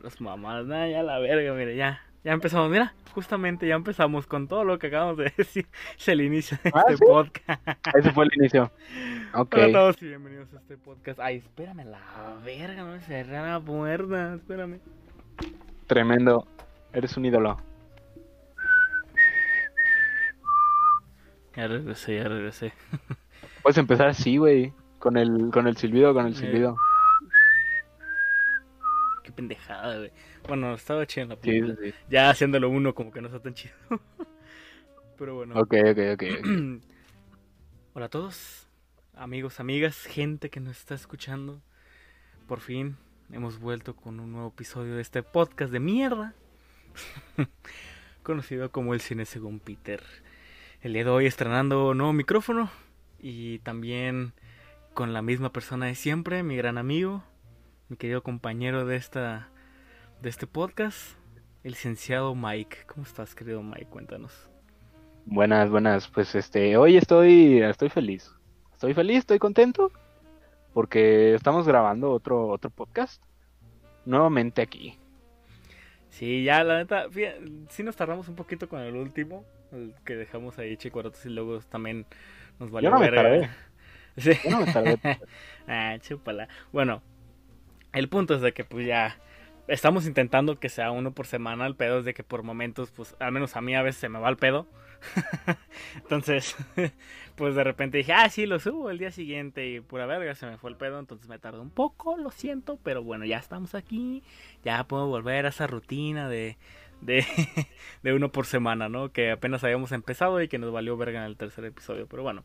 Pues mamás, nada, ya la verga, mire, ya. Ya empezamos, mira, justamente ya empezamos con todo lo que acabamos de decir. Es el inicio de Ah, este ¿sí? podcast. Ese fue el inicio. Ok. Hola a todos y bienvenidos a este podcast. Ay, espérame, la verga, no me cerré la puerta, espérame. Tremendo. Eres un ídolo. Ya regresé, ya regresé. Puedes empezar así, güey. Con el, con el silbido, con el Eh. silbido. Pendejada, güey. Bueno, estaba chido en la película. sí, sí. Ya haciéndolo uno como que no está tan chido. Pero bueno. Ok, ok, ok. ok. Hola a todos, amigos, amigas, gente que nos está escuchando. Por fin hemos vuelto con un nuevo episodio de este podcast de mierda. Conocido como El Cine Según Peter. El día de hoy estrenando nuevo micrófono. Y también con la misma persona de siempre, mi gran amigo, mi querido compañero de esta de este podcast, el licenciado Mike. ¿Cómo estás, querido Mike? Cuéntanos. Buenas, buenas. Pues este, hoy estoy, estoy feliz. Estoy feliz, estoy contento. Porque estamos grabando otro, otro podcast. Nuevamente aquí. Sí, ya la neta, fíjate, sí nos tardamos un poquito con el último, el que dejamos ahí chicuarotes y luego también nos valió Yo no me tardé. Sí. Yo no me tardé. ah, chúpala. Bueno, el punto es de que pues ya estamos intentando que sea uno por semana, el pedo es de que por momentos, pues al menos a mí a veces se me va el pedo. entonces, pues de repente dije, ah, sí, lo subo el día siguiente y pura verga se me fue el pedo, entonces me tardó un poco, lo siento, pero bueno, ya estamos aquí, ya puedo volver a esa rutina de, de, de uno por semana, ¿no? Que apenas habíamos empezado y que nos valió verga en el tercer episodio, pero bueno.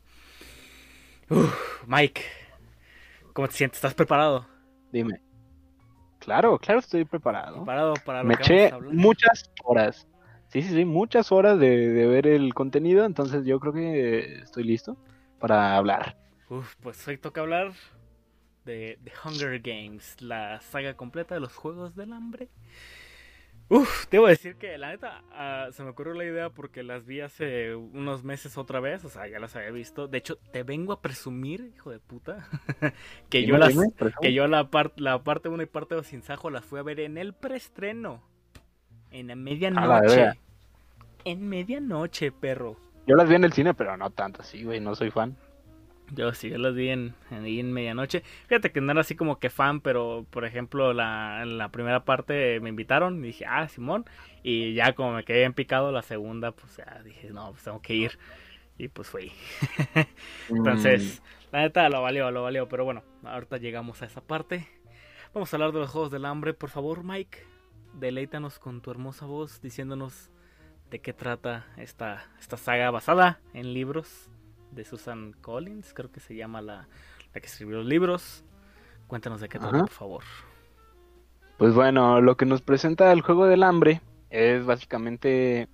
Uf, Mike, ¿cómo te sientes? ¿Estás preparado? Dime. Claro, claro, estoy preparado. ¿Preparado para lo Me que eché vamos a hablar? muchas horas. Sí, sí, sí, muchas horas de, de ver el contenido, entonces yo creo que estoy listo para hablar. Uf, pues hoy toca hablar de Hunger Games, la saga completa de los Juegos del Hambre. Uf, debo decir que la neta ah, se me ocurrió la idea porque las vi hace unos meses otra vez, o sea, ya las había visto. De hecho, te vengo a presumir, hijo de puta, que yo las que yo la, par- la parte 1 y parte 2 sin sajo las fui a ver en el preestreno. En la la medianoche. verga. En medianoche, perro. Yo las vi en el cine, pero no tanto así, güey, no soy fan. Yo sí, yo las vi en, en, en medianoche. Fíjate que no era así como que fan, pero por ejemplo, la, en la primera parte me invitaron y dije, ah, Simón. Y ya como me quedé bien picado la segunda, pues ya dije, no, pues tengo que ir. Y pues fui. Entonces, la neta lo valió, lo valió. Pero bueno, ahorita llegamos a esa parte. Vamos a hablar de los Juegos del Hambre. Por favor, Mike, deleítanos con tu hermosa voz diciéndonos de qué trata esta, esta saga basada en libros de Susan Collins, creo que se llama la, la que escribió los libros. Cuéntanos de qué trata, por favor. Pues bueno, lo que nos presenta el juego del hambre es básicamente,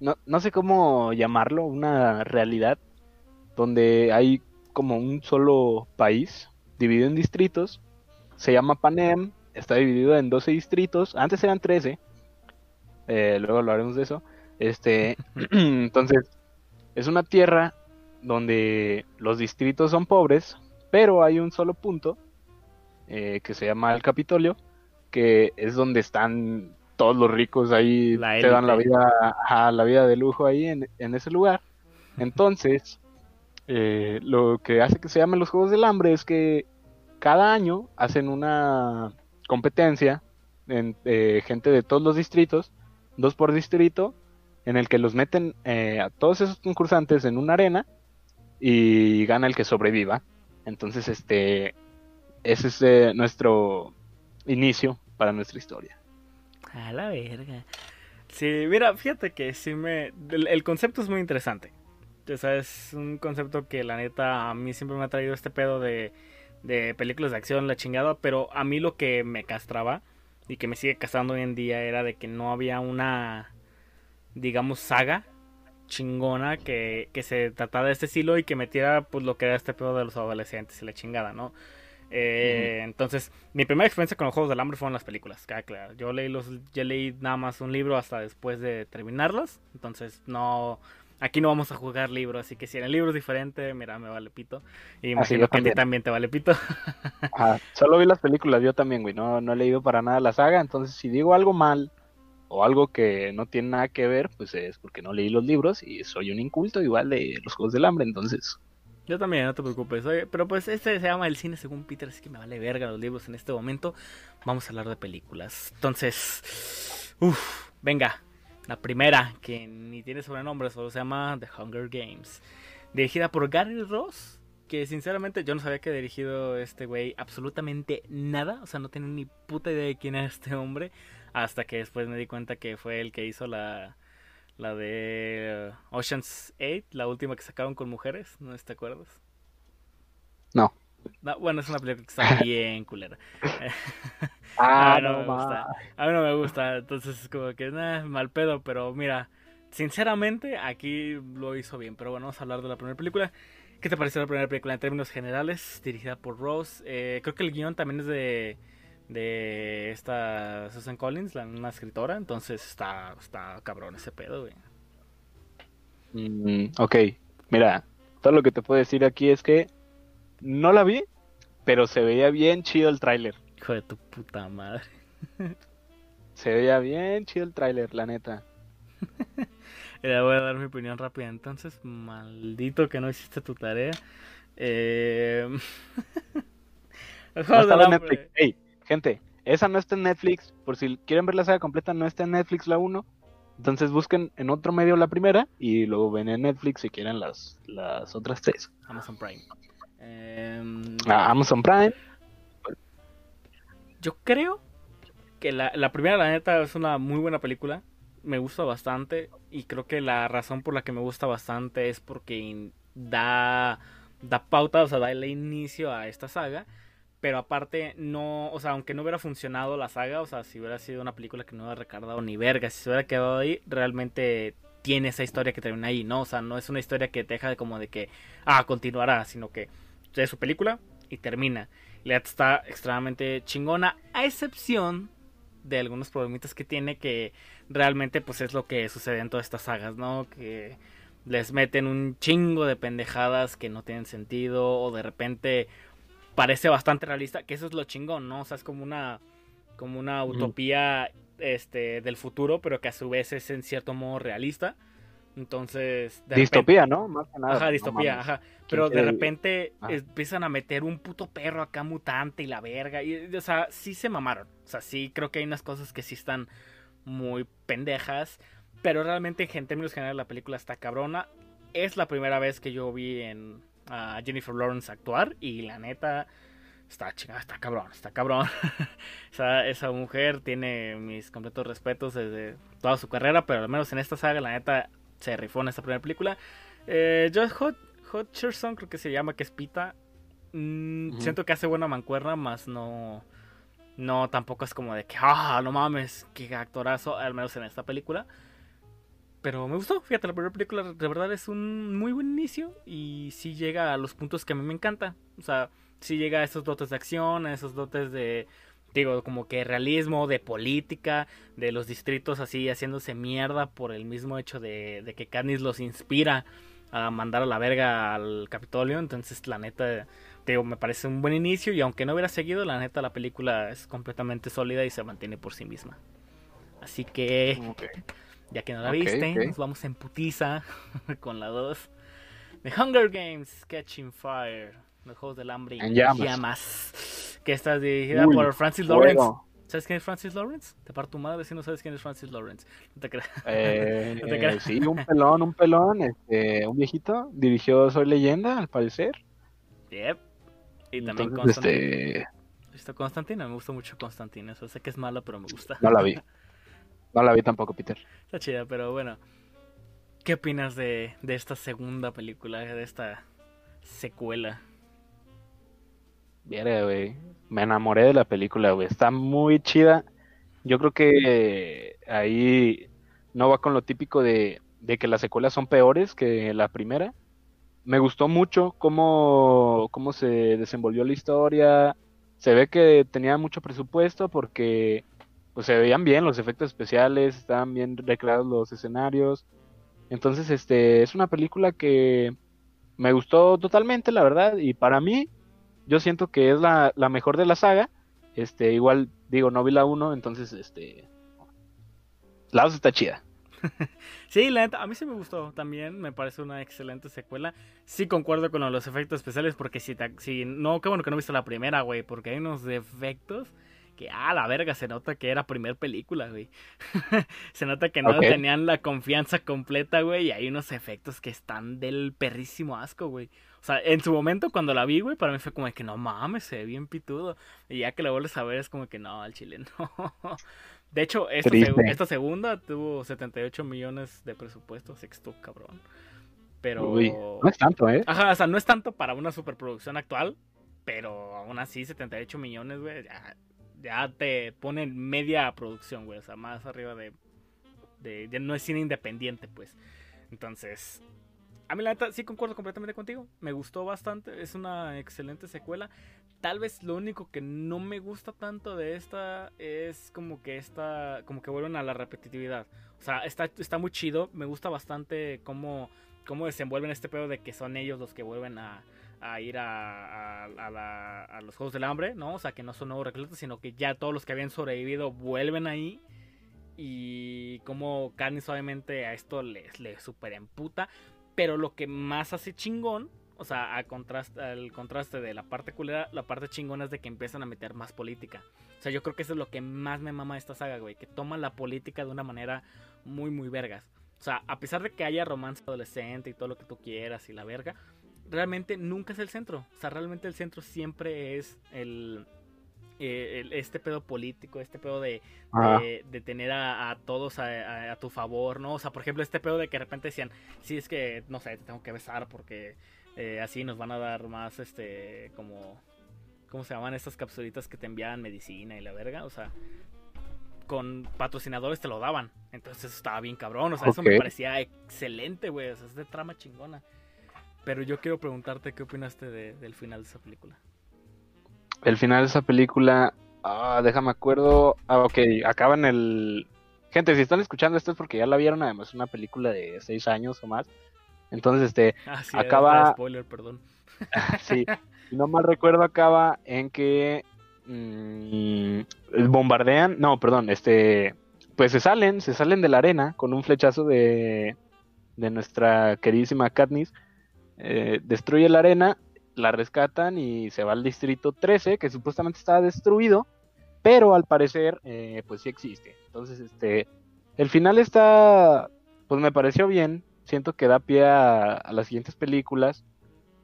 no, no sé cómo llamarlo, una realidad donde hay como un solo país dividido en distritos. Se llama Panem, está dividido en 12 distritos. Antes eran 13. eh, luego hablaremos de eso. Este, entonces, es una tierra donde los distritos son pobres, pero hay un solo punto eh, que se llama el Capitolio, que es donde están todos los ricos ahí, te dan la vida, ajá, la vida de lujo ahí en, en ese lugar. Entonces, eh, lo que hace que se llamen los Juegos del Hambre es que cada año hacen una competencia en eh, gente de todos los distritos, dos por distrito, en el que los meten eh, a todos esos concursantes en una arena y gana el que sobreviva. Entonces, este, ese es eh, nuestro inicio para nuestra historia. A la verga. Sí, mira, fíjate que sí me... El, el concepto es muy interesante. O sea, es un concepto que la neta a mí siempre me ha traído este pedo de, de películas de acción, la chingada, pero a mí lo que me castraba y que me sigue castrando hoy en día era de que no había una, digamos, saga chingona que, que se tratara de este estilo y que metiera pues lo que era este pedo de los adolescentes y la chingada, ¿no? Eh, Entonces, mi primera experiencia con los Juegos del Hambre fueron las películas, claro. Yo leí los, yo leí nada más un libro hasta después de terminarlos, entonces no, Aquí no vamos a jugar libro, así que si en el libro es diferente, mira, me vale pito. Y imagino que a ti también. también te vale pito. Solo vi las películas, yo también, güey. No, no he leído para nada la saga. Entonces, si digo algo mal o algo que no tiene nada que ver, pues es porque no leí los libros y soy un inculto igual de los Juegos del Hambre. Entonces, Yo también, no te preocupes. Pero pues este se llama El cine según Peter, así que me vale verga los libros en este momento. Vamos a hablar de películas. Entonces, uff, venga. La primera, que ni tiene sobrenombre, solo se llama The Hunger Games. Dirigida por Gary Ross, que sinceramente yo no sabía que ha dirigido este güey absolutamente nada. O sea, no tenía ni puta idea de quién era este hombre. Hasta que después me di cuenta que fue el que hizo la, la de uh, Ocean's 8, la última que sacaron con mujeres. ¿No te acuerdas? no. No, bueno, es una película que está bien culera. Ah, Ah, no no, me gusta. A mí no me gusta, entonces es como que, nah, mal pedo, pero mira, sinceramente aquí lo hizo bien. Pero bueno, vamos a hablar de la primera película. ¿Qué te pareció la primera película en términos generales? Dirigida por Rose. Eh, creo que el guion también es de, de esta Susan Collins, la, una escritora. Entonces está, está cabrón ese pedo, güey. Mm, ok, mira, todo lo que te puedo decir aquí es que no la vi, pero se veía bien chido el tráiler. Hijo de tu puta madre. Se veía bien chido el tráiler, la neta. Le voy a dar mi opinión rápida. Entonces, maldito que no hiciste tu tarea. Eh... El No juego estaba del en hambre. Netflix. Gente, esa no está en Netflix. Por si quieren ver la saga completa, no está en Netflix la 1. Entonces busquen en otro medio la primera y luego ven en Netflix si quieren las, las otras tres. Amazon Prime. Em, Ah, Amazon Prime. Yo creo que la, la primera, la neta, es una muy buena película. Me gusta bastante. Y creo que la razón por la que me gusta bastante es porque da, da pauta, o sea, da el inicio a esta saga. Pero aparte, no, o sea, aunque no hubiera funcionado la saga, o sea, si hubiera sido una película que no hubiera recargado ni verga, si se hubiera quedado ahí, realmente tiene esa historia que termina ahí, ¿no? O sea, no es una historia que te deja de como de que, ah, continuará, sino que es su película y termina. La está extremadamente chingona, a excepción de algunos problemitas que tiene que realmente pues es lo que sucede en todas estas sagas, ¿no? Que les meten un chingo de pendejadas que no tienen sentido o de repente parece bastante realista, que eso es lo chingón, ¿no? O sea, es como una como una utopía este del futuro, pero que a su vez es en cierto modo realista. Entonces, de repente- Distopía, ¿no? Más que nada. Ajá, distopía, ajá. Pero de repente Ah. empiezan a meter un puto perro acá mutante y la verga. Y, o sea, sí se mamaron. O sea, sí creo que hay unas cosas que sí están muy pendejas. Pero realmente en términos generales la película está cabrona. Es la primera vez que yo vi en a Jennifer Lawrence actuar. Y la neta, está chingada, está cabrón, está cabrón. esa, esa mujer tiene mis completos respetos desde toda su carrera. Pero al menos en esta saga, la neta, se rifó en esta primera película. Eh, Josh Hut- Hutcherson, creo que se llama, que es Pita. Mm. Siento que hace buena mancuerna, más no. No, tampoco es como de que, ah, no mames, qué actorazo, al menos en esta película. Pero me gustó, fíjate, la primera película de verdad es un muy buen inicio y sí llega a los puntos que a mí me encanta. O sea, sí llega a esos dotes de acción, a esos dotes de, digo, como que realismo, de política, de los distritos así haciéndose mierda por el mismo hecho de, que Katniss los inspira a mandar a la verga al Capitolio. Entonces, la neta, digo, me parece un buen inicio y aunque no hubiera seguido, la neta, la película es completamente sólida y se mantiene por sí misma. Así que. Ya que no la viste, nos vamos en putiza con la 2. The Hunger Games, Catching Fire, los Juegos del Hambre y En llamas. llamas. Que está dirigida Uy, por Francis Lawrence. ¿Sabes quién es Francis Lawrence? Te parto tu madre si no sabes quién es Francis Lawrence. No te creas. Eh, No te creas. sí, un pelón, un pelón, este, un viejito, dirigió Soy Leyenda, al parecer. Yep. Y también Entonces, Constantine. este, ¿Viste Constantine? Me gusta mucho Constantine. Eso sé que es mala, pero me gusta. no la vi. No la vi tampoco, Peter. Está chida, pero bueno. ¿Qué opinas de, de esta segunda película, de esta secuela? Verga, güey. Me enamoré de la película, güey. Está muy chida. Yo creo que ahí no va con lo típico de, de que las secuelas son peores que la primera. Me gustó mucho cómo, cómo se desenvolvió la historia. Se ve que tenía mucho presupuesto porque pues, se veían bien los efectos especiales, estaban bien recreados los escenarios. Entonces, este, es una película que me gustó totalmente, la verdad, y para mí, yo siento que es la, la mejor de la saga. Este, igual, digo, no vi la 1, entonces, este, la 2 está chida. sí, la a mí sí me gustó también, me parece una excelente secuela. Sí concuerdo con los efectos especiales porque si, si no, qué bueno que no viste la primera, güey, porque hay unos defectos que, ah, la verga, se nota que era primer película, güey. se nota que no tenían la confianza completa, güey, y hay unos efectos que están del perrísimo asco, güey. O sea, en su momento cuando la vi, güey, para mí fue como que no mames, se ve bien pitudo. Y ya que la vuelves a ver es como que no, al chile no. De hecho, esta, segunda tuvo 78 millones de presupuesto, sexto, cabrón. Pero. no es tanto, ¿eh? Ajá, o sea, no es tanto para una superproducción actual, pero aún así, 78 millones, güey, ya, ya te ponen media producción, güey, o sea, más arriba de, de. Ya no es cine independiente, pues. Entonces, a mí la neta sí concuerdo completamente contigo. Me gustó bastante. Es una excelente secuela. Tal vez lo único que no me gusta tanto de esta es como que esta, como que vuelven a la repetitividad. O sea, está, está muy chido, me gusta bastante cómo, cómo desenvuelven este pedo de que son ellos los que vuelven a, ir a, a, los Juegos del Hambre, ¿no? O sea, que no son nuevos reclutas, sino que ya todos los que habían sobrevivido vuelven ahí. Y como Katniss obviamente a esto les, les super emputa. Pero lo que más hace chingón o sea, al contraste, al contraste de la parte culera, la parte chingona es de que empiezan a meter más política. O sea, yo creo que eso es lo que más me mama de esta saga, güey. Que toma la política de una manera muy, muy vergas. O sea, a pesar de que haya romance adolescente y todo lo que tú quieras y la verga, realmente nunca es el centro. O sea, realmente el centro siempre es el, eh, este pedo político, este pedo de, de, tener a, todos a, tu favor, ¿no? O sea, por ejemplo, este pedo de que de repente decían, sí, es que, no sé, te tengo que besar porque eh, así nos van a dar más, este, como, ¿cómo se llaman estas capsulitas que te envían medicina y la verga? O sea, con patrocinadores te lo daban. Entonces eso estaba bien cabrón. O sea, eso me parecía excelente, güey. O sea, es de trama chingona. Pero yo quiero preguntarte qué opinaste del final de esa película. El final de esa película, ah, déjame acuerdo. Ah, ok, acaba en el. Gente, si están escuchando esto es porque ya la vieron, además, es una película de seis años o más. Entonces, este, ah, acaba... Spoiler, perdón. sí, no mal recuerdo, acaba en que mmm, bombardean, no, perdón, este, pues se salen, se salen de la arena con un flechazo de, de nuestra queridísima Katniss, eh, destruye la arena, la rescatan y se va al distrito 13, que supuestamente estaba destruido, pero al parecer, eh, pues sí existe. Entonces, este, el final está, pues me pareció bien, siento que da pie a, las siguientes películas.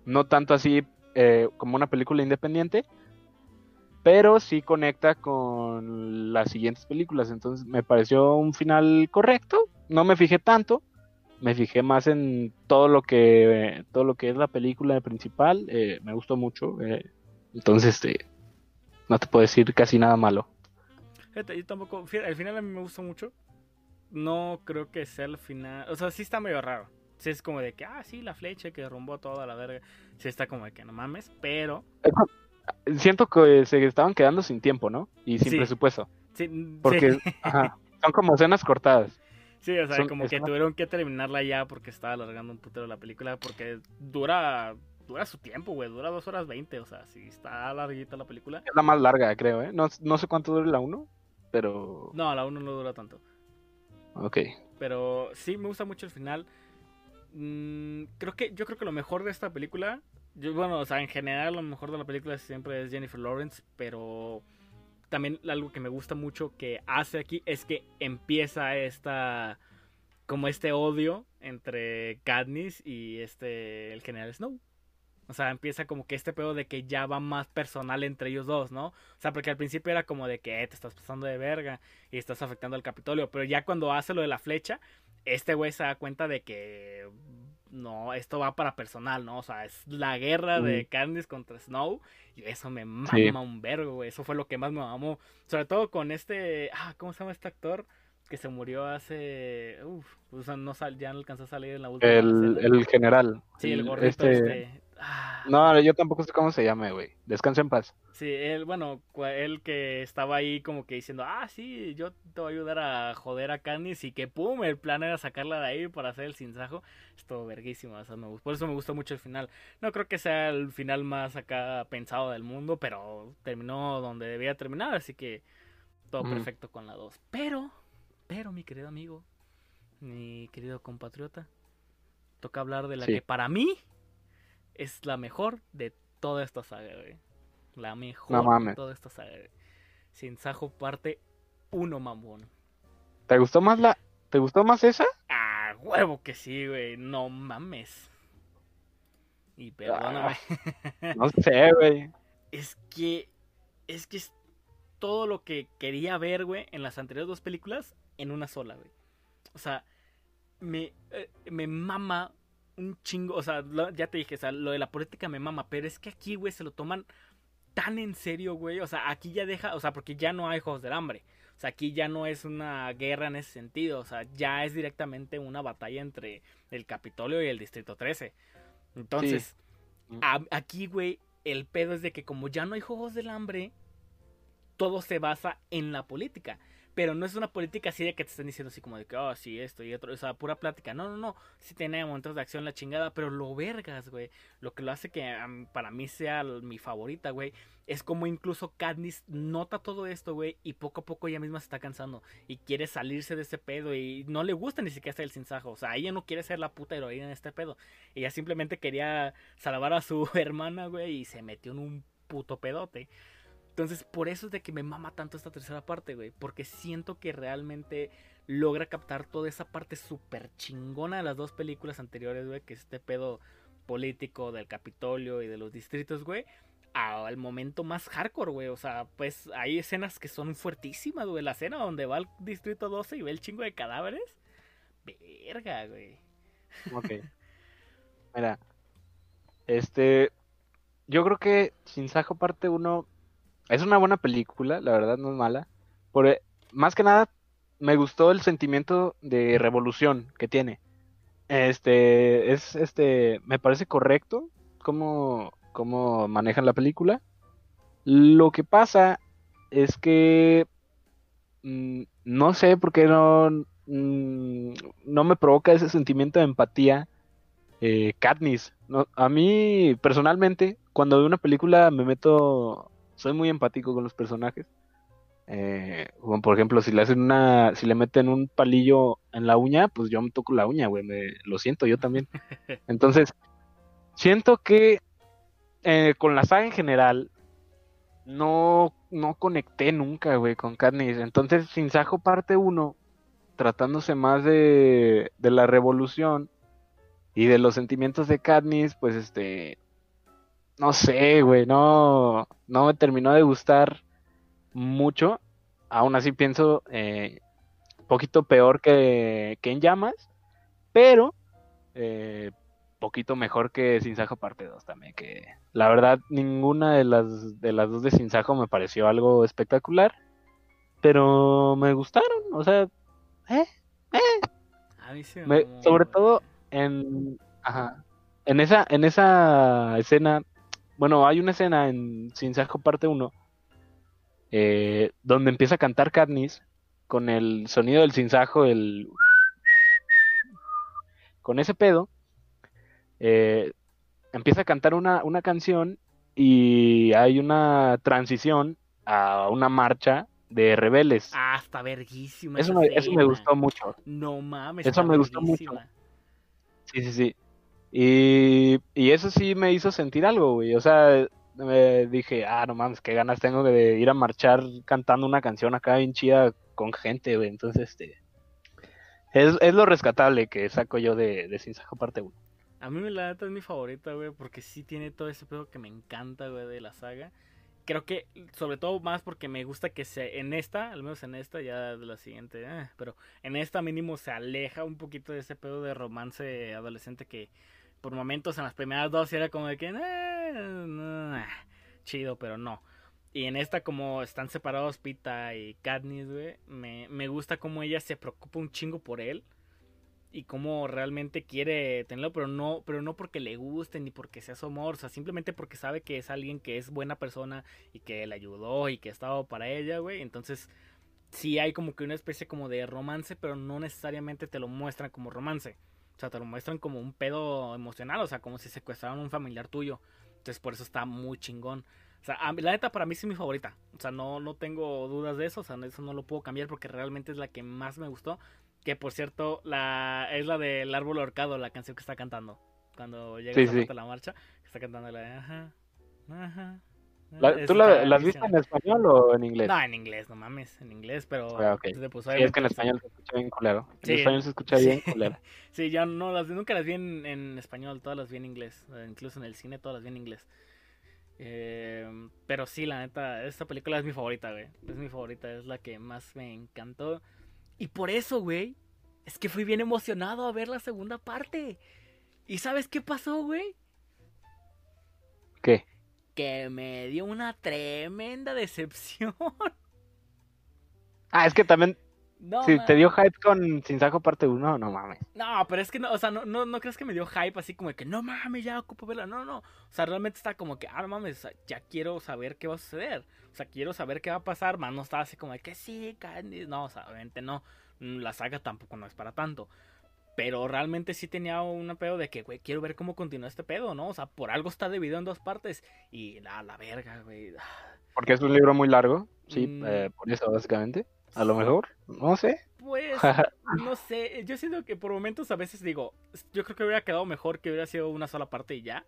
No tanto así eh, como una película independiente, pero sí conecta con las siguientes películas. Entonces me pareció un final correcto. No me fijé tanto, me fijé más en todo lo que todo lo que es la película principal. Eh, me gustó mucho. Eh, entonces, este, no te puedo decir casi nada malo. yo tampoco. El final a mí me gustó mucho no creo que sea el final. O sea, sí está medio raro. Sí es como de que, ah, sí, la flecha que derrumbó toda la verga. Sí está como de que no mames, pero. Siento que se estaban quedando sin tiempo, ¿no? Y sin presupuesto. Sí, Porque son como escenas cortadas. Sí, o sea, como que tuvieron que terminarla ya porque estaba alargando un putero la película. Porque dura dura su tiempo, güey. Dura dos horas veinte. O sea, sí está larguita la película. Es la más larga, creo, ¿eh? No, no sé cuánto dura la 1, pero. No, la 1 no dura tanto. Ok. Pero sí, me gusta mucho el final. Mm, creo que, yo creo que lo mejor de esta película, yo, bueno, o sea, en general lo mejor de la película siempre es Jennifer Lawrence, pero también algo que me gusta mucho que hace aquí es que empieza esta, como este odio entre Katniss y este, el general Snow. O sea, empieza como que este pedo de que ya va más personal entre ellos dos, ¿no? O sea, porque al principio era como de que eh, te estás pasando de verga y estás afectando al Capitolio. Pero ya cuando hace lo de la flecha, este güey se da cuenta de que no, esto va para personal, ¿no? O sea, es la guerra de Candice contra Snow. Y eso me mama un vergo, güey. Eso fue lo que más me mamó. Sobre todo con este. Ah, ¿cómo se llama este actor? Que se murió hace. Uf, o sea, no sal, ya no alcanzó a salir en la última. El, el general. Sí, el gordito este. este Ah. No, yo tampoco sé cómo se llama, güey. Descansa en paz. Sí, él, bueno, él que estaba ahí como que diciendo, ah, sí, yo te voy a ayudar a joder a Candice y que pum, el plan era sacarla de ahí para hacer el sinsajo. Estuvo verguísimo, o sea, me por eso me gustó mucho el final. No creo que sea el final más acá pensado del mundo, pero terminó donde debía terminar, así que todo perfecto con la 2. Pero, pero mi querido amigo, mi querido compatriota, toca hablar de la que para mí es la mejor de toda esta saga, güey. La mejor de toda esta saga, güey. Sinsajo parte 1, mamón. ¿Te gustó más la... ¿Te gustó más esa? Ah, huevo que sí, güey. No mames. Y perdóname. Ah, no sé, güey. es que... Es que es todo lo que quería ver, güey, en las anteriores dos películas en una sola, güey. O sea, me, eh, me mama un chingo, o sea, ya te dije, o sea, lo de la política me mama, pero es que aquí, güey, se lo toman tan en serio, güey, o sea, aquí ya deja, o sea, porque ya no hay Juegos del Hambre, o sea, aquí ya no es una guerra en ese sentido, o sea, ya es directamente una batalla entre el Capitolio y el Distrito 13. Entonces, aquí, güey, el pedo es de que como ya no hay Juegos del Hambre, todo se basa en la política pero no es una política así de que te estén diciendo así como de que, oh, sí, esto y otro, o sea, pura plática. No, no, no, sí tiene momentos de acción la chingada, pero lo vergas, güey. Lo que lo hace que para mí sea mi favorita, güey, es como incluso Katniss nota todo esto, güey, y poco a poco ella misma se está cansando y quiere salirse de ese pedo y no le gusta ni siquiera hacer el sinsajo. O sea, ella no quiere ser la puta heroína en este pedo. Ella simplemente quería salvar a su hermana, güey, y se metió en un puto pedote. Entonces, por eso es de que me mama tanto esta tercera parte, güey. Porque siento que realmente logra captar toda esa parte súper chingona de las dos películas anteriores, güey. Que es este pedo político del Capitolio y de los distritos, güey. Al momento más hardcore, güey. O sea, pues hay escenas que son fuertísimas, güey. La escena donde va al distrito 12 y ve el chingo de cadáveres. Verga, güey. Ok. Mira. Este. Yo creo que Sin Sajo parte 1 es una buena película, la verdad no es mala. Por, eh, más que nada, me gustó el sentimiento de revolución que tiene. Este, es, este, me parece correcto cómo, cómo manejan la película. Lo que pasa es que mm, no sé por qué no, mm, no me provoca ese sentimiento de empatía eh, Katniss. A mí, personalmente, cuando veo una película me meto soy muy empático con los personajes. Eh, por ejemplo, si le hacen una, si le meten un palillo en la uña, pues yo me toco la uña, güey, lo siento yo también. Entonces, siento que eh, con la saga en general no, no conecté nunca, güey, con Katniss. Entonces, Sin Sajo parte 1, tratándose más de, de la revolución y de los sentimientos de Katniss, pues este, no sé, güey, no, no me terminó de gustar mucho. Aún así pienso eh, poquito peor que, que en llamas, pero eh, poquito mejor que Sinsajo parte 2 también, que la verdad ninguna de las, de las dos de Sinsajo me pareció algo espectacular, pero me gustaron, o sea, eh, eh. A mí sobre todo en, ajá, en esa, en esa escena bueno, hay una escena en Sin Sajo parte 1 eh, donde empieza a cantar Katniss con el sonido del sinsajo, el con ese pedo, eh, empieza a cantar una, una, canción y hay una transición a una marcha de rebeldes. Ah, está verguísima. Eso, me, eso me gustó mucho. No mames. Eso me gustó mucho. Sí, sí, sí. Y, eso sí me hizo sentir algo, güey. O sea, me dije, ah, no mames, qué ganas tengo de ir a marchar cantando una canción acá bien chida con gente, güey. Entonces, este. Es, es lo rescatable que saco yo de, de Sin Sajo parte 1. A mí la neta es mi favorita, güey, porque sí tiene todo ese pedo que me encanta, güey, de la saga. Creo que, sobre todo más porque me gusta que se, en esta, al menos en esta, ya de la siguiente, eh, pero en esta mínimo se aleja un poquito de ese pedo de romance adolescente que por momentos en las primeras dos era como de que, eh, chido, pero no. Y en esta, como están separados Pita y Katniss, güey, me, me gusta como ella se preocupa un chingo por él. y cómo realmente quiere tenerlo, pero no, pero no porque le guste ni porque sea su amor, o sea, simplemente porque sabe que es alguien que es buena persona y que le ayudó y que ha estado para ella, güey. Entonces, sí hay como que una especie como de romance, pero no necesariamente te lo muestran como romance. O sea, te lo muestran como un pedo emocional, o sea, como si secuestraran a un familiar tuyo. Entonces, por eso está muy chingón. O sea, la neta para mí sí es mi favorita. O sea, no, no tengo dudas de eso. O sea, eso no lo puedo cambiar porque realmente es la que más me gustó. Que por cierto, la es la del árbol ahorcado, la canción que está cantando. Cuando llega a la marcha, está cantando la de ajá, ajá. ¿Tú la, las viste en español o en inglés? No, en inglés, no mames, en inglés, pero ah, pues, es que en español se escucha bien culero. En español se escucha bien culero. sí, yo no las nunca las vi en, en, español, todas las vi en inglés, incluso en el cine todas las vi en inglés. Eh, pero sí, la neta, esta película es mi favorita, güey. Es mi favorita, es la que más me encantó. Y por eso, güey, es que fui bien emocionado a ver la segunda parte. ¿Y sabes qué pasó, güey? ¿Qué? Que me dio una tremenda decepción. Ah, es que también no, si te dio hype con Sin Sajo parte 1, no mames. No, pero es que no, o sea, no, no, no crees que me dio hype así como de que no mames, ya ocupo verla. No, no. O sea, realmente está como que, ah, no mames, ya quiero saber qué va a suceder. O sea, quiero saber qué va a pasar, más no estaba así como de que sí, Candy. No, o sea, obviamente no. La saga tampoco no es para tanto. Pero realmente sí tenía un pedo de que, güey, quiero ver cómo continúa este pedo, ¿no? O sea, por algo está dividido en dos partes. Y la, la verga, güey. Porque es un libro muy largo, sí, mm. eh, por eso básicamente. A lo mejor, no sé. Pues, no sé. Yo siento que por momentos a veces digo, yo creo que hubiera quedado mejor que hubiera sido una sola parte y ya.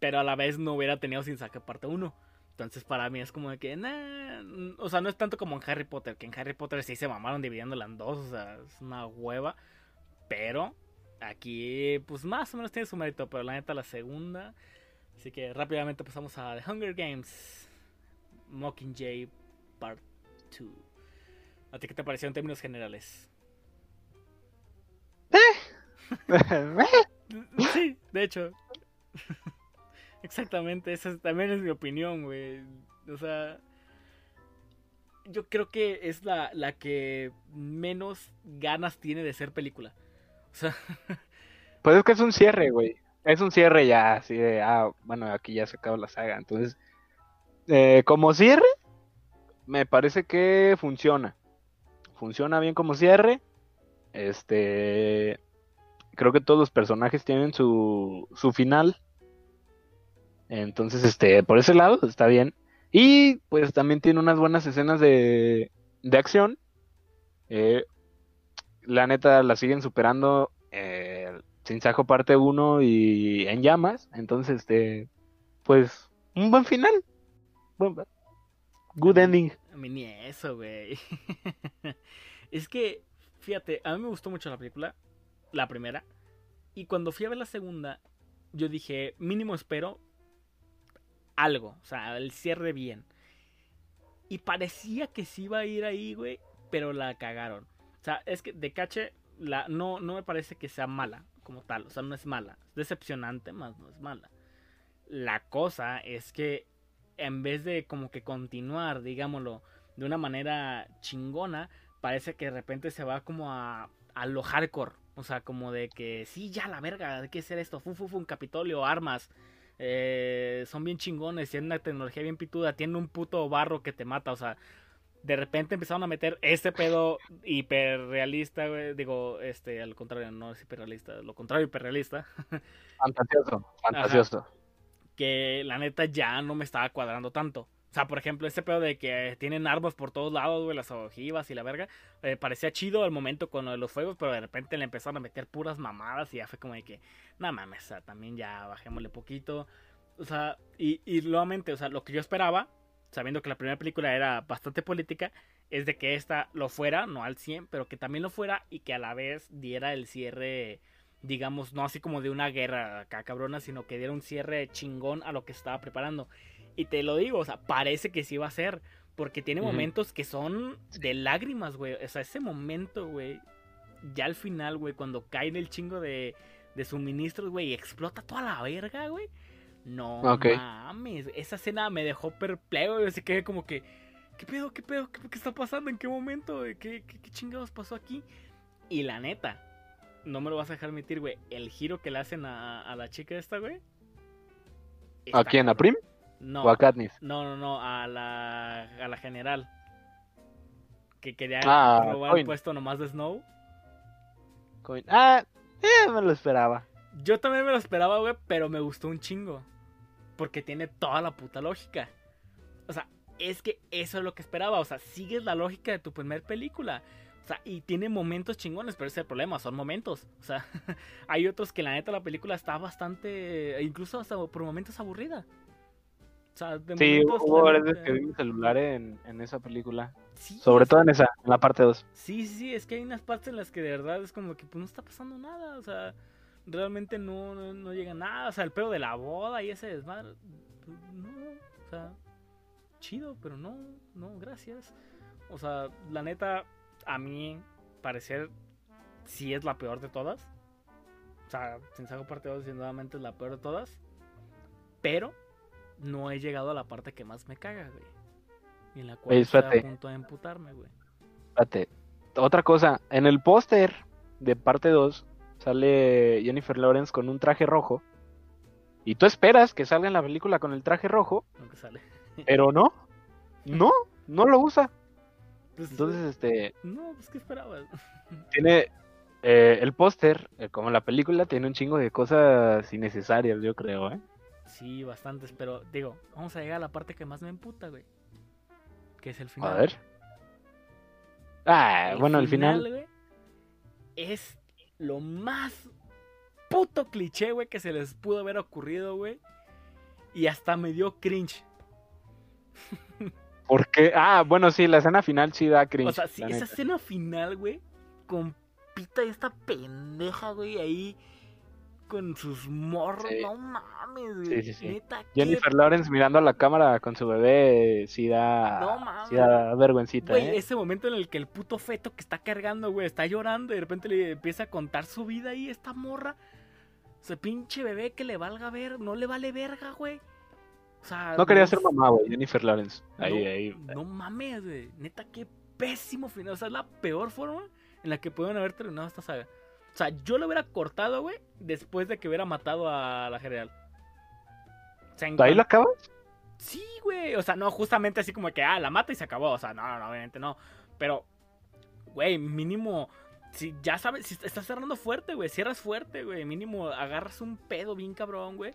Pero a la vez no hubiera tenido sin saque parte uno. Entonces para mí es como de que, nah, o sea, no es tanto como en Harry Potter, que en Harry Potter sí se mamaron dividiéndola en dos, o sea, es una hueva. Pero aquí, pues más o menos tiene su mérito, pero la neta la segunda. Así que rápidamente pasamos a The Hunger Games Mockingjay Part 2. ¿A ti qué te pareció en términos generales? sí, de hecho. Exactamente, esa también es mi opinión, güey. O sea, yo creo que es la, la que menos ganas tiene de ser película. Pues es que es un cierre, güey. Es un cierre ya, así de, ah, bueno, aquí ya se acaba la saga. Entonces, eh, como cierre, me parece que funciona funciona bien como cierre. Este. Creo que todos los personajes tienen su, su final. Entonces, este, por ese lado está bien. Y pues también tiene unas buenas escenas de, de acción. Eh, la neta la siguen superando eh, Sin Sajo parte 1 y En Llamas. Entonces, este, pues, un buen final. good ending. A mí ni eso, güey. es que, fíjate, a mí me gustó mucho la película, la primera. Y cuando fui a ver la segunda, yo dije, mínimo espero algo, o sea, el cierre bien. Y parecía que sí iba a ir ahí, güey, pero la cagaron. O sea, es que de cache, la, no, no me parece que sea mala como tal, o sea, no es mala. Es decepcionante, más no es mala. La cosa es que en vez de como que continuar, digámoslo, de una manera chingona, parece que de repente se va como a, a lo hardcore. O sea, como de que sí, ya la verga, hay que hacer esto, fu, fu, fu, un Capitolio, armas. Eh, son bien chingones, tienen una tecnología bien pituda, tienen un puto barro que te mata, o sea, de repente empezaron a meter este pedo hiperrealista, güey. Digo, este, al contrario, no es hiperrealista, lo contrario, hiperrealista. Fantasioso, fantasioso que la neta ya no me estaba cuadrando tanto. O sea, por ejemplo, este pedo de que tienen armas por todos lados, güey, las ojivas y la verga. Eh, parecía chido al momento con los fuegos, pero de repente le empezaron a meter puras mamadas y ya fue como de que, nada mames, o sea, también ya bajémosle poquito. O sea, y, y nuevamente, o sea, lo que yo esperaba, sabiendo que la primera película era bastante política, es de que esta lo fuera, no al 100, pero que también lo fuera y que a la vez diera el cierre digamos, no así como de una guerra acá cabrona, sino que diera un cierre chingón a lo que estaba preparando. Y te lo digo, o sea, parece que sí va a ser, porque tiene momentos que son de lágrimas, güey. O sea, ese momento, güey, ya al final, güey, cuando cae en el chingo de, de suministros, güey, y explota toda la verga, güey. No mames, esa escena me dejó perplejo, así que como que, ¿qué pedo, qué pedo, qué, está pasando, en qué momento, ¿Qué, qué, qué chingados pasó aquí? Y la neta, no me lo vas a dejar mentir, güey. El giro que le hacen a, a la chica esta, güey. ¿A quién? ¿A. Prim? No, ¿O a Katniss? no, no, no, a la, a la general. Que quería Ah, robar Coin. el puesto nomás de Snow. Coin. Ah, eh, me lo esperaba. Yo también me lo esperaba, güey, pero me gustó un chingo. Porque tiene toda la puta lógica. O sea, es que eso es lo que esperaba. O sea, sigues la lógica de tu primer película. O sea, y tiene momentos chingones, pero ese es el problema, son momentos. O sea, hay otros que la neta la película está bastante, incluso hasta por momentos aburrida. O sea, de Sí, hubo la veces que vi mi celular en, en esa película. Sí, Sobre todo en esa, en la parte 2. Sí, sí, sí, es que hay unas partes en las que de verdad es como que pues no está pasando nada, o sea, realmente no, no, no llega nada, o sea, el pedo de la boda y ese desmadre, no, o sea, chido, pero no, no, gracias. O sea, la neta, a mí parecer sí es la peor de todas. O sea, sin saco parte 2, sin nuevamente es la peor de todas. Pero no he llegado a la parte que más me caga, güey. Y en la cual Oye, estoy a punto de emputarme, güey. Espérate. Otra cosa, en el póster de parte 2 sale Jennifer Lawrence con un traje rojo. Y tú esperas que salga en la película con el traje rojo, Aunque sale. pero no. No, no lo usa. Pues, Entonces, este, No, pues, ¿qué esperabas? tiene eh, el póster, eh, como la película, tiene un chingo de cosas innecesarias, yo creo, ¿eh? Sí, bastantes, pero digo, vamos a llegar a la parte que más me emputa, güey. Que es el final. A ver. Ah, bueno, al final. güey, es lo más puto cliché, güey, que se les pudo haber ocurrido, güey. Y hasta me dio cringe. ¿Por qué? Ah, bueno, sí, la escena final sí da cringe. o sea, sí, esa neta. escena final, güey, con Pita y esta pendeja, güey, ahí con sus morros, Sí. no mames, güey. Sí, sí, qué Jennifer Lawrence mirando a la cámara con su bebé, sí da, No mames. sí da vergüencita, Güey, ¿eh? ese momento en el que el puto feto que está cargando, güey, está llorando y de repente le empieza a contar su vida ahí, esta morra. Ese pinche bebé que le valga ver, no le vale verga, güey. O sea, No quería no ser mamá, güey, Jennifer Lawrence. Ahí, no, ahí. No mames, güey. Neta, qué pésimo final. O sea, es la peor forma en la que pueden haber terminado esta saga. O sea, yo lo hubiera cortado, güey, después de que hubiera matado a la general. O sea, ¿Ahí lo acabas? Sí, güey. O sea, no justamente así como que, ah, la mata y se acabó. O sea, no, no, no, obviamente no. Pero, güey, mínimo. Si ya sabes, si estás cerrando fuerte, güey, cierras fuerte, güey. Mínimo agarras un pedo bien cabrón, güey.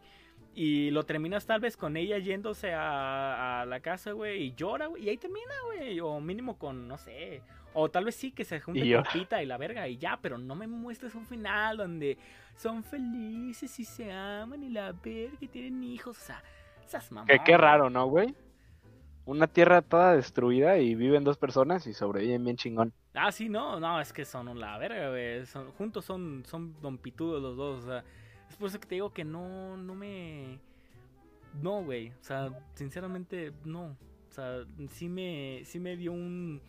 Y lo terminas tal vez con ella yéndose a, a la casa, güey, y llora, güey. Y ahí termina, güey. O mínimo con, no sé. O tal vez sí que se junte Y con. Pita y la verga y ya. Pero no me muestres un final donde son felices y se aman y la verga y tienen hijos. O sea, esas mamás. Que qué raro, ¿no, güey? Una tierra toda destruida y viven dos personas y sobreviven bien chingón. Ah, sí, no, no, es que son la verga, güey. Son- juntos son, son don pitudos los dos, o sea. Es por eso que te digo que no, no me. No, güey. O sea, sinceramente, no. O sea, sí me, sí me dio un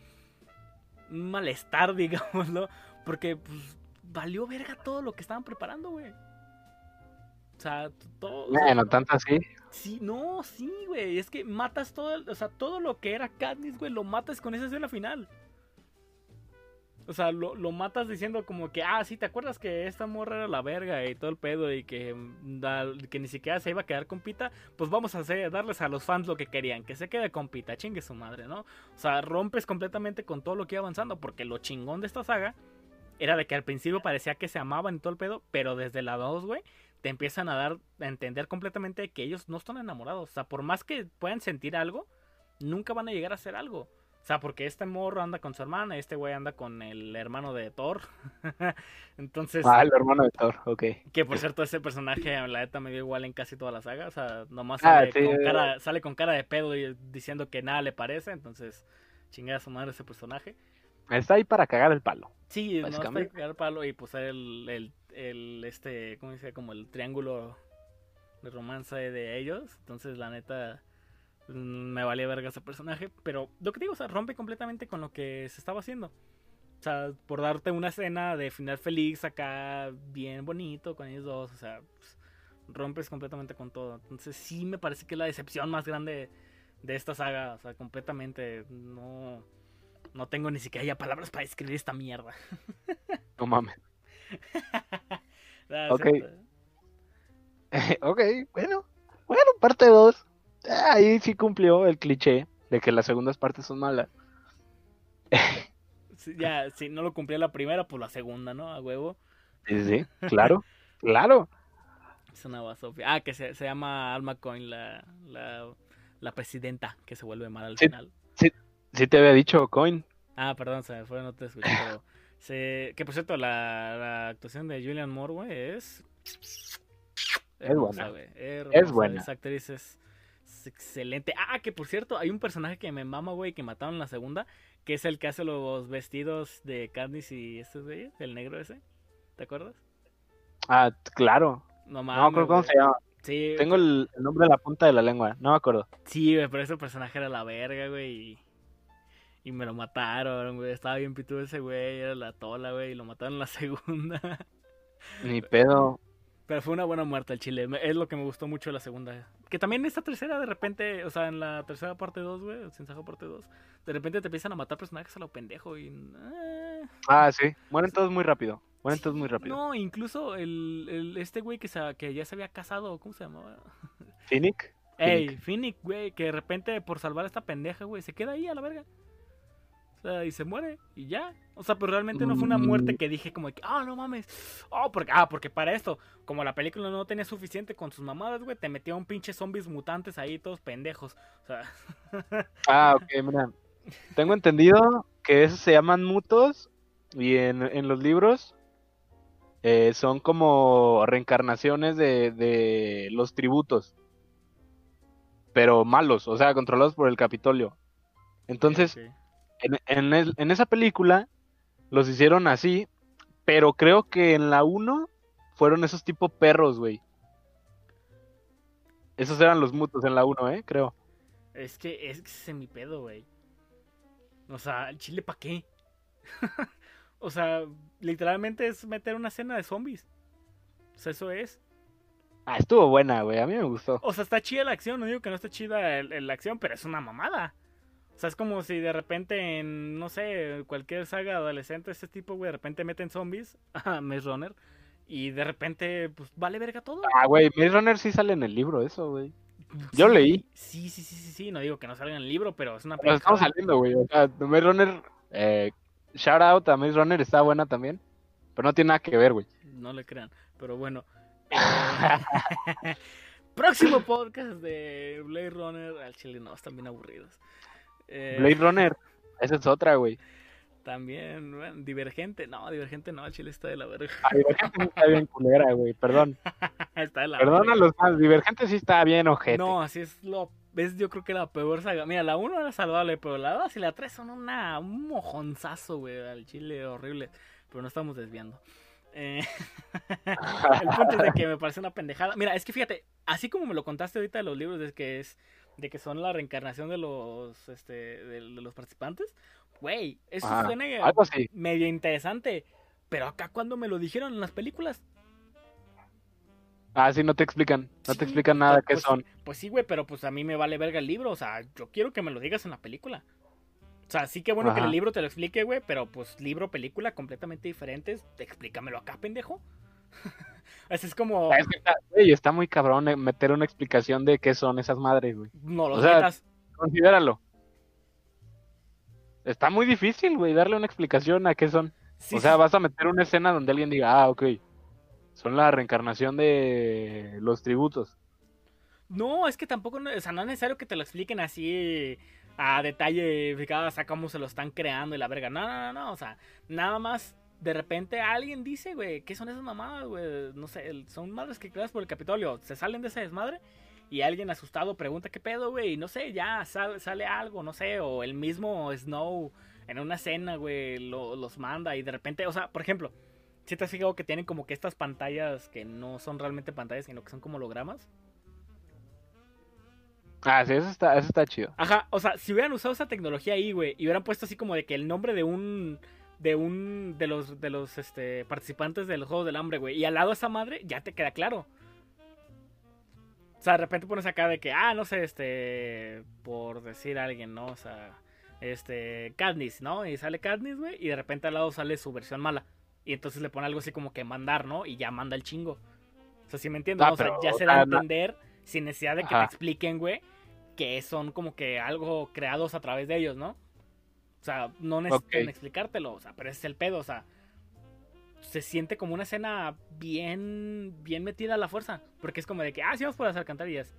malestar, digámoslo. Porque, pues, valió verga todo lo que estaban preparando, güey. O sea, todo. o sea, Bueno, tanto así. Sí, no, sí, güey. Es que matas todo, o sea, todo lo que era Katniss, güey, lo matas con esa escena final. O sea, lo, lo matas diciendo como que, ah, sí, ¿te acuerdas que esta morra era la verga y todo el pedo y que, mm, que ni siquiera se iba a quedar con Pita? Pues vamos a hacer, darles a los fans lo que querían, que se quede con Pita, chingue su madre, ¿no? O sea, rompes completamente con todo lo que iba avanzando, porque lo chingón de esta saga era de que al principio parecía que se amaban y todo el pedo, pero desde la 2, güey, te empiezan a dar a entender completamente que ellos no están enamorados. O sea, por más que puedan sentir algo, nunca van a llegar a hacer algo. O sea, porque este morro anda con su hermana este güey anda con el hermano de Thor. Entonces, Ah, el hermano de Thor, ok. que por cierto, ese personaje, la neta, me dio igual en casi toda la saga. O sea, nomás Ah, sale, sí. con, cara, sale con cara de pedo y diciendo que nada le parece. Entonces, chingada a su madre ese personaje. Está ahí para cagar el palo. Sí, no está Básicamente. cagar palo y pues el, el, el, este, ¿cómo dice? Como el triángulo de romance de ellos. Entonces, la neta, me valía verga ese personaje. Pero lo que digo, o sea, rompe completamente con lo que se estaba haciendo. O sea, por darte una escena de final feliz acá, bien bonito con ellos dos. O sea, pues, rompes completamente con todo. Entonces, sí me parece que es la decepción más grande de esta saga. O sea, completamente no. No tengo ni siquiera ya palabras para describir esta mierda. No mames. Ah, Ok. ok, bueno. Bueno, parte 2. Ahí sí cumplió el cliché de que las segundas partes son malas. sí, ya, si no lo cumplía la primera, pues la segunda, ¿no? A huevo. Sí, sí, claro, claro. Es una basofia. Ah, que se, se llama Alma Coin, la, la, la presidenta, que se vuelve mala al Sí. final. Sí te había dicho, Coin. Ah, perdón, se me fue, no te escuché, pero... Se, que por cierto, la, la actuación de Julian Moore, güey, es... buena. hermosa, buena. Esa actriz es, es excelente. Ah, que por cierto, hay un personaje que me mama, güey, que mataron en la segunda, que es el que hace los vestidos de Candice y estos güeyes, el negro ese. ¿Te acuerdas? Ah, claro. No No mames. me acuerdo cómo se llama. Sí, Tengo el, el nombre de la punta de la lengua. No me acuerdo. Sí, güey, pero ese personaje era la verga, güey. Y, y me lo mataron, güey. Estaba bien pitudo ese güey, era la tola, güey. Y lo mataron en la segunda. Ni pedo. Pero fue una buena muerte al chile. Es lo que me gustó mucho de la segunda. Que también esta tercera, de repente, o sea, en la tercera parte 2, güey, sin sajo parte 2, de repente te empiezan a matar personajes a lo pendejo y. eh, Ah, sí. Mueren todos muy rápido. Mueren todos muy rápido. No, incluso el, el- este güey que, se, que ya se había casado, ¿cómo se llamaba? Finnick. Ey, Finnick, güey, que de repente por salvar a esta pendeja, güey, se queda ahí a la verga. O sea, y se muere y ya. O sea, pero realmente no fue una muerte Mm. que dije como que, ah, no mames. Oh, porque, ah, porque para esto, como la película no tenía suficiente con sus mamadas, güey, te metía un pinche zombies mutantes ahí, todos pendejos. O sea, Ah, ok, mira. Tengo entendido que esos se llaman mutos y en, en los libros eh, son como reencarnaciones de, de los tributos. Pero malos, o sea, controlados por el Capitolio. Entonces. En, en el- en esa película los hicieron así, pero creo que en la 1 fueron esos tipo perros, güey. Esos eran los mutos en la 1, ¿eh? Creo. es que es que ese es mi pedo, güey. O sea, ¿el chile para qué? o sea, literalmente es meter una escena de zombies. O sea, eso es. Ah, estuvo buena, güey. A mí me gustó. O sea, está chida la acción, no digo que no está chida la acción, pero es una mamada. O sea, es como si de repente en, no sé, cualquier saga adolescente, este tipo, güey, de repente meten zombies a Maze Runner y de repente, pues, vale verga todo. Ah, güey, Maze Runner sí sale en el libro, eso, güey. Yo Sí, leí. Sí, sí, sí, sí, sí, no digo que no salga en el libro, pero es una Pero estamos saliendo, güey. O sea, Maze Runner, eh, shout out a Maze Runner, está buena también. Pero no tiene nada que ver, güey. No le crean, pero bueno. Eh, Próximo podcast de Blade Runner. Al chile no, están bien aburridos. Eh, Blade Runner, esa es otra, güey. También, bueno, Divergente. No, Divergente no, al chile está de la verga. Ah, Divergente sí está bien culera, güey. Perdón. está de la Perdón a los fans. Divergente sí está bien ojete. No, así es lo. Es yo creo que la peor saga. Mira, la 1 era salvable, pero la 2 y la 3 son una, un mojonzazo, güey, al chile horrible. Pero no estamos desviando. Eh, el punto es de que me parece una pendejada. Mira, es que fíjate, así como me lo contaste ahorita de los libros, de que es de que son la reencarnación de los este de, de los participantes, güey, eso suena algo así. medio interesante. Pero acá cuando me lo dijeron en las películas, Ah, sí, no te explican. No Sí, te explican pues, nada qué pues, son. Pues sí, güey, pero pues a mí me vale verga el libro. O sea, yo quiero que me lo digas en la película. O sea, sí que bueno que Ajá. el libro te lo explique, güey, pero pues libro, película completamente diferentes. Explícamelo acá, pendejo. Así es como, Es que está, güey, está muy cabrón eh, meter una explicación de qué son esas madres, güey. no los o sea. Considéralo. Está muy difícil, güey, darle una explicación a qué son. Sí, o sea, sí, vas a meter una escena donde alguien diga, ah, ok, son la reencarnación de los tributos. No, es que tampoco, o sea, no es necesario que te lo expliquen así a detalle, fijado, o sea, cómo se lo están creando y la verga. No, no, no, no, o sea, nada más de repente alguien dice, güey, ¿qué son esas mamadas, güey? No sé, son madres que creas por el Capitolio, se salen de ese desmadre y alguien asustado pregunta qué pedo, güey, y no sé, ya sal- sale algo, no sé, o el mismo Snow en una escena, güey, lo- los manda y de repente, o sea, por ejemplo, si te has fijado que tienen como que estas pantallas que no son realmente pantallas, sino que son como hologramas. Ah, sí, eso está, eso está chido. Ajá, o sea, si hubieran usado esa tecnología ahí, güey, y hubieran puesto así como de que el nombre de un de un de los de los este participantes de los Juegos del Hambre, güey, y al lado esa madre ya te queda claro. O sea, de repente pones acá de que, ah, no sé, este, por decir a alguien, ¿no? O sea, este, Katniss, ¿no? Y sale Katniss, güey, y de repente al lado sale su versión mala. y entonces le pone algo así como que mandar, ¿no? Y ya manda el chingo. O sea, si me entiendes, Ah, ¿no? O sea, ya se da a entender sin necesidad de que te Ajá. expliquen, güey, que son como que algo creados a través de ellos, ¿no? O sea, no necesitan explicártelo, o sea, pero ese es el pedo, o sea, se siente como una escena bien, bien metida a la fuerza, porque es como de que, ah, sí, vamos por las alcantarillas.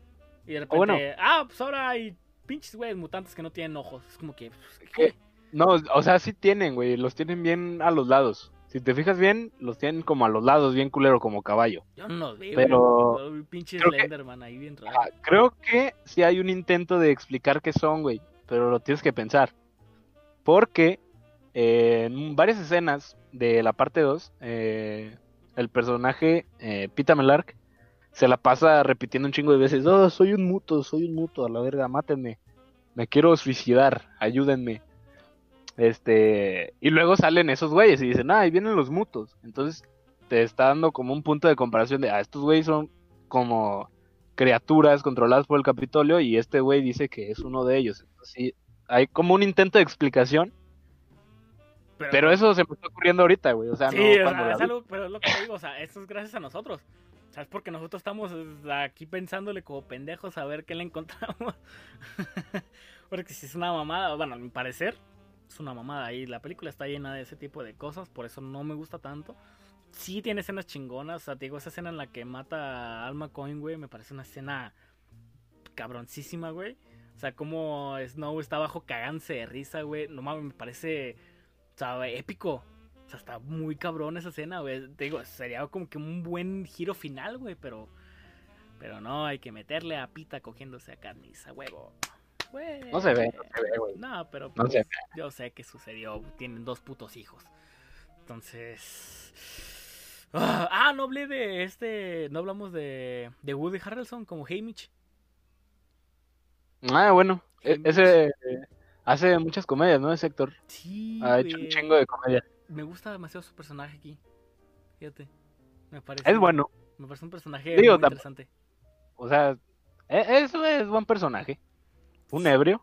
Y de repente, bueno. ah, pues ahora hay pinches, güey, mutantes que no tienen ojos. Es como que, pues, ¿Qué? No, o sea, sí tienen, güey. Los tienen bien a los lados. Si te fijas bien, los tienen como a los lados, bien culero, como caballo. yo no los veo, Pero- un pinche que- Slenderman ahí bien raro. Ah, creo que sí hay un intento de explicar qué son, güey. Pero lo tienes que pensar. Porque eh, en varias escenas de la parte 2, eh, el personaje eh, Pita Melark se la pasa repitiendo un chingo de veces: Oh, soy un muto, soy un muto, a la verga, mátenme. Me quiero suicidar, ayúdenme. Este, y luego salen esos güeyes y dicen, ah, ahí vienen los mutos. Entonces te está dando como un punto de comparación de, ah, estos güeyes son como criaturas controladas por el Capitolio y este güey dice que es uno de ellos. Entonces, sí, hay como un intento de explicación, pero eso se me está ocurriendo ahorita, güey. O sea, sí, no o sea, es algo, pero es lo que digo, o sea, esto es gracias a nosotros. O sea, es porque nosotros estamos aquí pensándole como pendejos a ver qué le encontramos. porque si es una mamada, bueno, a mi parecer, es una mamada. Y la película está llena de ese tipo de cosas, por eso no me gusta tanto. Sí tiene escenas chingonas, o sea, te digo, esa escena en la que mata a Alma Coin, güey, me parece una escena cabroncísima, güey. O sea, como Snow está abajo cagándose de risa, güey. No mames, me parece, o sea, épico. O sea, está muy cabrón esa escena, güey. Te digo, sería como que un buen giro final, güey, pero... Pero no, hay que meterle a Pita cogiéndose a Katniss, a huevo. Güey. No se ve, no se ve, güey. No, pero No pues, se ve. yo sé que sucedió. Tienen dos putos hijos. Entonces. Ah, ah, no hablé de este. No hablamos de, de Woody Harrelson como Haymitch. Ah, bueno, e- ese eh, hace muchas comedias, ¿no? Ese actor Sí. ha hecho un chingo de comedias. Me gusta demasiado su personaje aquí. Fíjate. Me parece. Es bueno, Me parece un personaje Digo, muy tam- interesante. o sea, e- eso es buen personaje. Un ebrio.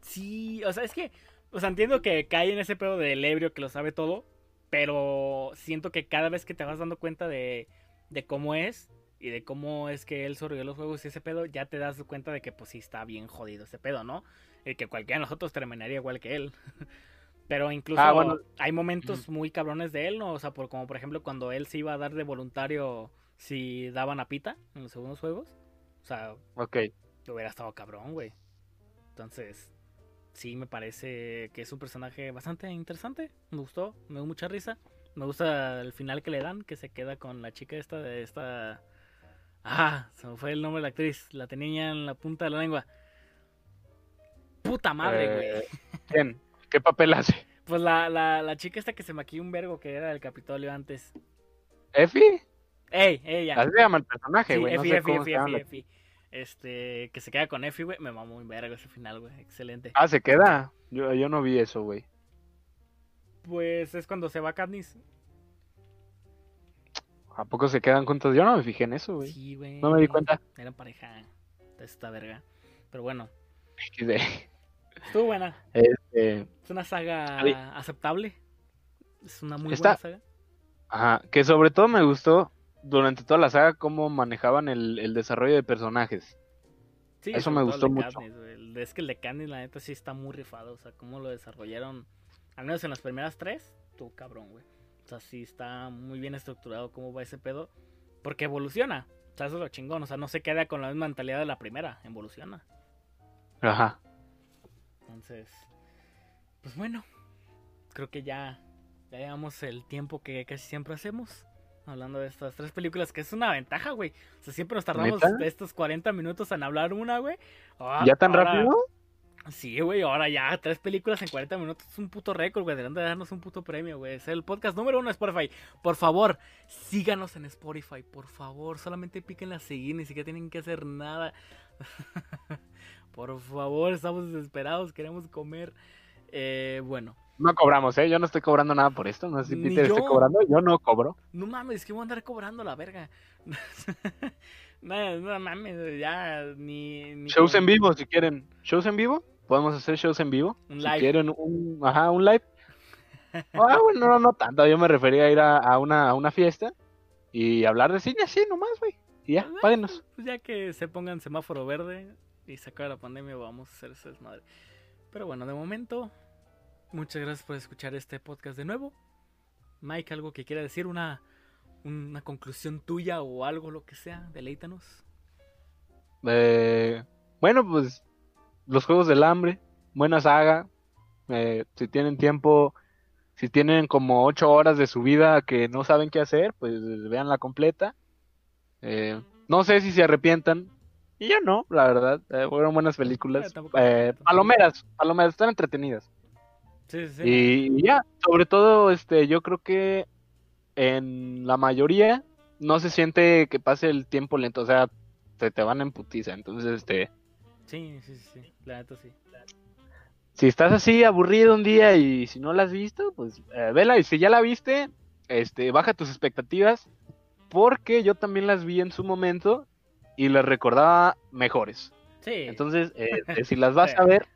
Sí, o sea, es que, o sea, entiendo que cae en ese pedo del ebrio que lo sabe todo, pero siento que cada vez que te vas dando cuenta de, de cómo es y de cómo es que él sobrevivió los juegos y ese pedo, ya te das cuenta de que pues sí está bien jodido ese pedo, ¿no? Y que cualquiera de nosotros terminaría igual que él. Pero incluso Ah, bueno. hay momentos muy cabrones de él, ¿no? O sea, por, como por ejemplo cuando él se iba a dar de voluntario si daban a pita en los segundos juegos. O sea, Ok. hubiera estado cabrón, güey. Entonces, sí me parece que es un personaje bastante interesante. Me gustó, me dio mucha risa. Me gusta el final que le dan, que se queda con la chica esta de esta... Ah, se me fue el nombre de la actriz. La tenía en la punta de la lengua. Puta madre, güey. Eh, ¿Quién? ¿Qué papel hace? Pues la, la, la chica esta que se maquilló un vergo que era del Capitolio antes. ¿Efi? ¡Ey! ¡Ella! Así se llama el personaje, Sí, güey. no Efi, sé Efi, Efi, Efi, Efi. Este, que se queda con Efi, güey. Me mamó muy verga ese final, güey. Excelente. Ah, se queda. Yo, yo no vi eso, güey. Pues es cuando se va Katniss. ¿A poco se quedan juntos? Yo no me fijé en eso, güey. Sí, güey. No me di cuenta. Eran pareja. de Esta verga. Pero bueno, estuvo buena. Este, Es una saga Ay. aceptable. Es una muy buena saga. ajá, que sobre todo me gustó durante toda la saga cómo manejaban el, el desarrollo de personajes. Sí, eso me gustó mucho. Es que el de Candy, la neta, sí está muy rifado. O sea, cómo lo desarrollaron. Al menos en las primeras tres, tú cabrón, güey. O sea, sí está muy bien estructurado cómo va ese pedo. Porque evoluciona. O sea, eso es lo chingón. O sea, no se queda con la misma mentalidad de la primera. Evoluciona. Ajá. Entonces, pues bueno, creo que ya, ya llevamos el tiempo que casi siempre hacemos. Hablando de estas tres películas, que es una ventaja, güey. O sea, siempre nos tardamos ¿Neta? estos 40 minutos en hablar una, güey. Ah, ¿Ya tan ahora- rápido? Sí, güey, ahora ya tres películas en 40 minutos es un puto récord, güey. Deberían de darnos un puto premio, güey. Es el podcast número uno de Spotify. Por favor, síganos en Spotify, por favor. Solamente píquenle a seguir, ni siquiera tienen que hacer nada. por favor, estamos desesperados, queremos comer. Eh, bueno, No cobramos, ¿eh? Yo no estoy cobrando nada por esto. No sé si Peter esté cobrando. Yo no cobro. no mames, que voy a andar cobrando la verga. no, no mames, ya ni. ni Shows en vivo, si quieren. ¿Shows en vivo? Podemos hacer shows en vivo. Un si live. quieren un, ajá, un live. Ah, bueno, no, no tanto. Yo me refería a ir a, a una, a una fiesta y hablar de cine así nomás, güey. Y ya, páguenos. Pues ya que se pongan semáforo verde y se acabe la pandemia, vamos a hacer ese desmadre. Pero bueno, de momento, muchas gracias por escuchar este podcast de nuevo. Mike, algo que quiera decir, una, una conclusión tuya o algo, lo que sea, deleítanos. Eh, bueno, pues los Juegos del Hambre, buena saga. Eh, si tienen tiempo, si tienen como ocho horas de su vida que no saben qué hacer, pues vean la completa. Eh, no sé si se arrepientan. Y yo no, la verdad. Eh, fueron buenas películas. Eh, palomeras, palomeras, están entretenidas. Sí, sí, sí. Y ya, sobre todo, este, yo creo que en la mayoría no se siente que pase el tiempo lento, o sea, se te van en putiza. Entonces, este, Sí, sí, sí, sí, la neta sí. si estás así aburrido un día y si no la has visto, pues eh, vela. Y si ya la viste, este, baja tus expectativas, porque yo también las vi en su momento y las recordaba mejores. Sí, Entonces, eh, eh, si las vas a ver,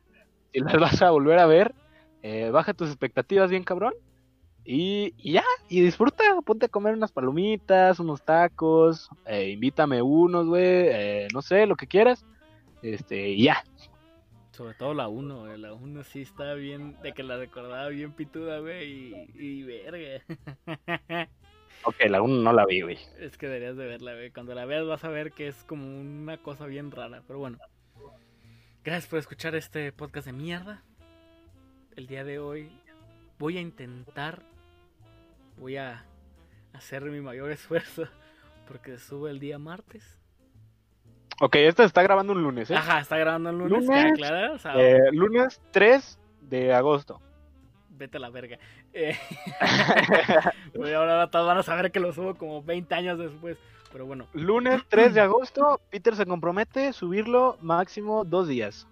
si las vas a volver a ver, eh, baja tus expectativas bien cabrón. Y, y ya, y disfruta, ponte a comer unas palomitas, unos tacos, eh, invítame unos, güey, eh, no sé, lo que quieras. Este, y ya. sobre todo la 1, güey. La 1 sí está bien, de que la recordaba bien pituda, güey, y, y verga. Ok, la 1 no la vi, güey. Es que deberías de verla, güey. Cuando la veas vas a ver que es como una cosa bien rara. Pero bueno. Gracias por escuchar este podcast de mierda. El día de hoy voy a intentar, voy a hacer mi mayor esfuerzo porque sube el día martes. Ok, esta está grabando un lunes, ¿eh? Ajá, está grabando el lunes, Lunes, o sea, Eh, lunes 3 de agosto. vete a la verga. Eh, güey, ahora todos van a saber que lo subo como 20 años después. Pero bueno, lunes 3 de agosto, Peter se compromete a subirlo máximo dos días.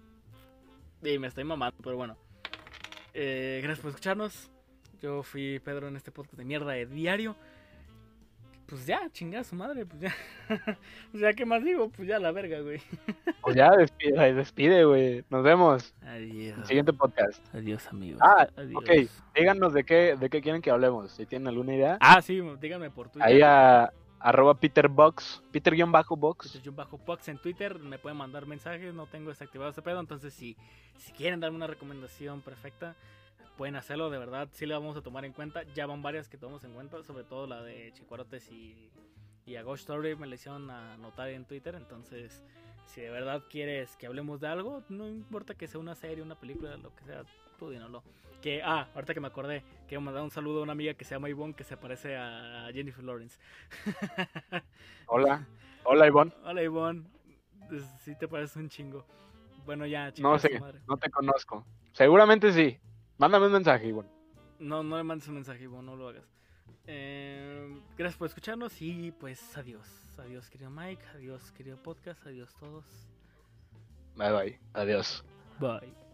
Y me estoy mamando, pero bueno. Eh, gracias por escucharnos. Yo fui Pedro en este podcast de mierda de diario. Pues ya, chingada su madre, pues ya. o sea, ¿qué más digo? Pues ya la verga, güey. Pues ya, despide, despide, güey. Nos vemos. Adiós. Siguiente podcast. Adiós, amigos. Ah, Adiós. ok. Díganos de qué, de qué quieren que hablemos. Si tienen alguna idea. Ah, sí, díganme por Twitter. Ahí a arroba Peterbox, Peter-Box. Pox en Twitter, me pueden mandar mensajes, no tengo desactivado ese pedo, entonces si, si quieren darme una recomendación perfecta, pueden hacerlo, de verdad, sí le vamos a tomar en cuenta, ya van varias que tomamos en cuenta, sobre todo la de Chicuarotes y, y a Ghost Story me la hicieron a notar en Twitter, entonces si de verdad quieres que hablemos de algo, no importa que sea una serie, una película, lo que sea, tú dínoslo. Que, ah, ahorita que me acordé, quiero mandar un saludo a una amiga que se llama Ivonne, que se parece a Jennifer Lawrence. Hola. Hola, Ivonne. Hola Ivonne, sí te parece un chingo. Bueno, ya, No a su sé, madre. no te conozco. Seguramente sí. Mándame un mensaje, Ivonne. No, no le mandes un mensaje, Ivonne, no lo hagas. Eh, gracias por escucharnos y pues adiós. Adiós, querido Mike. Adiós, querido podcast. Adiós todos. Bye bye. Adiós. Bye.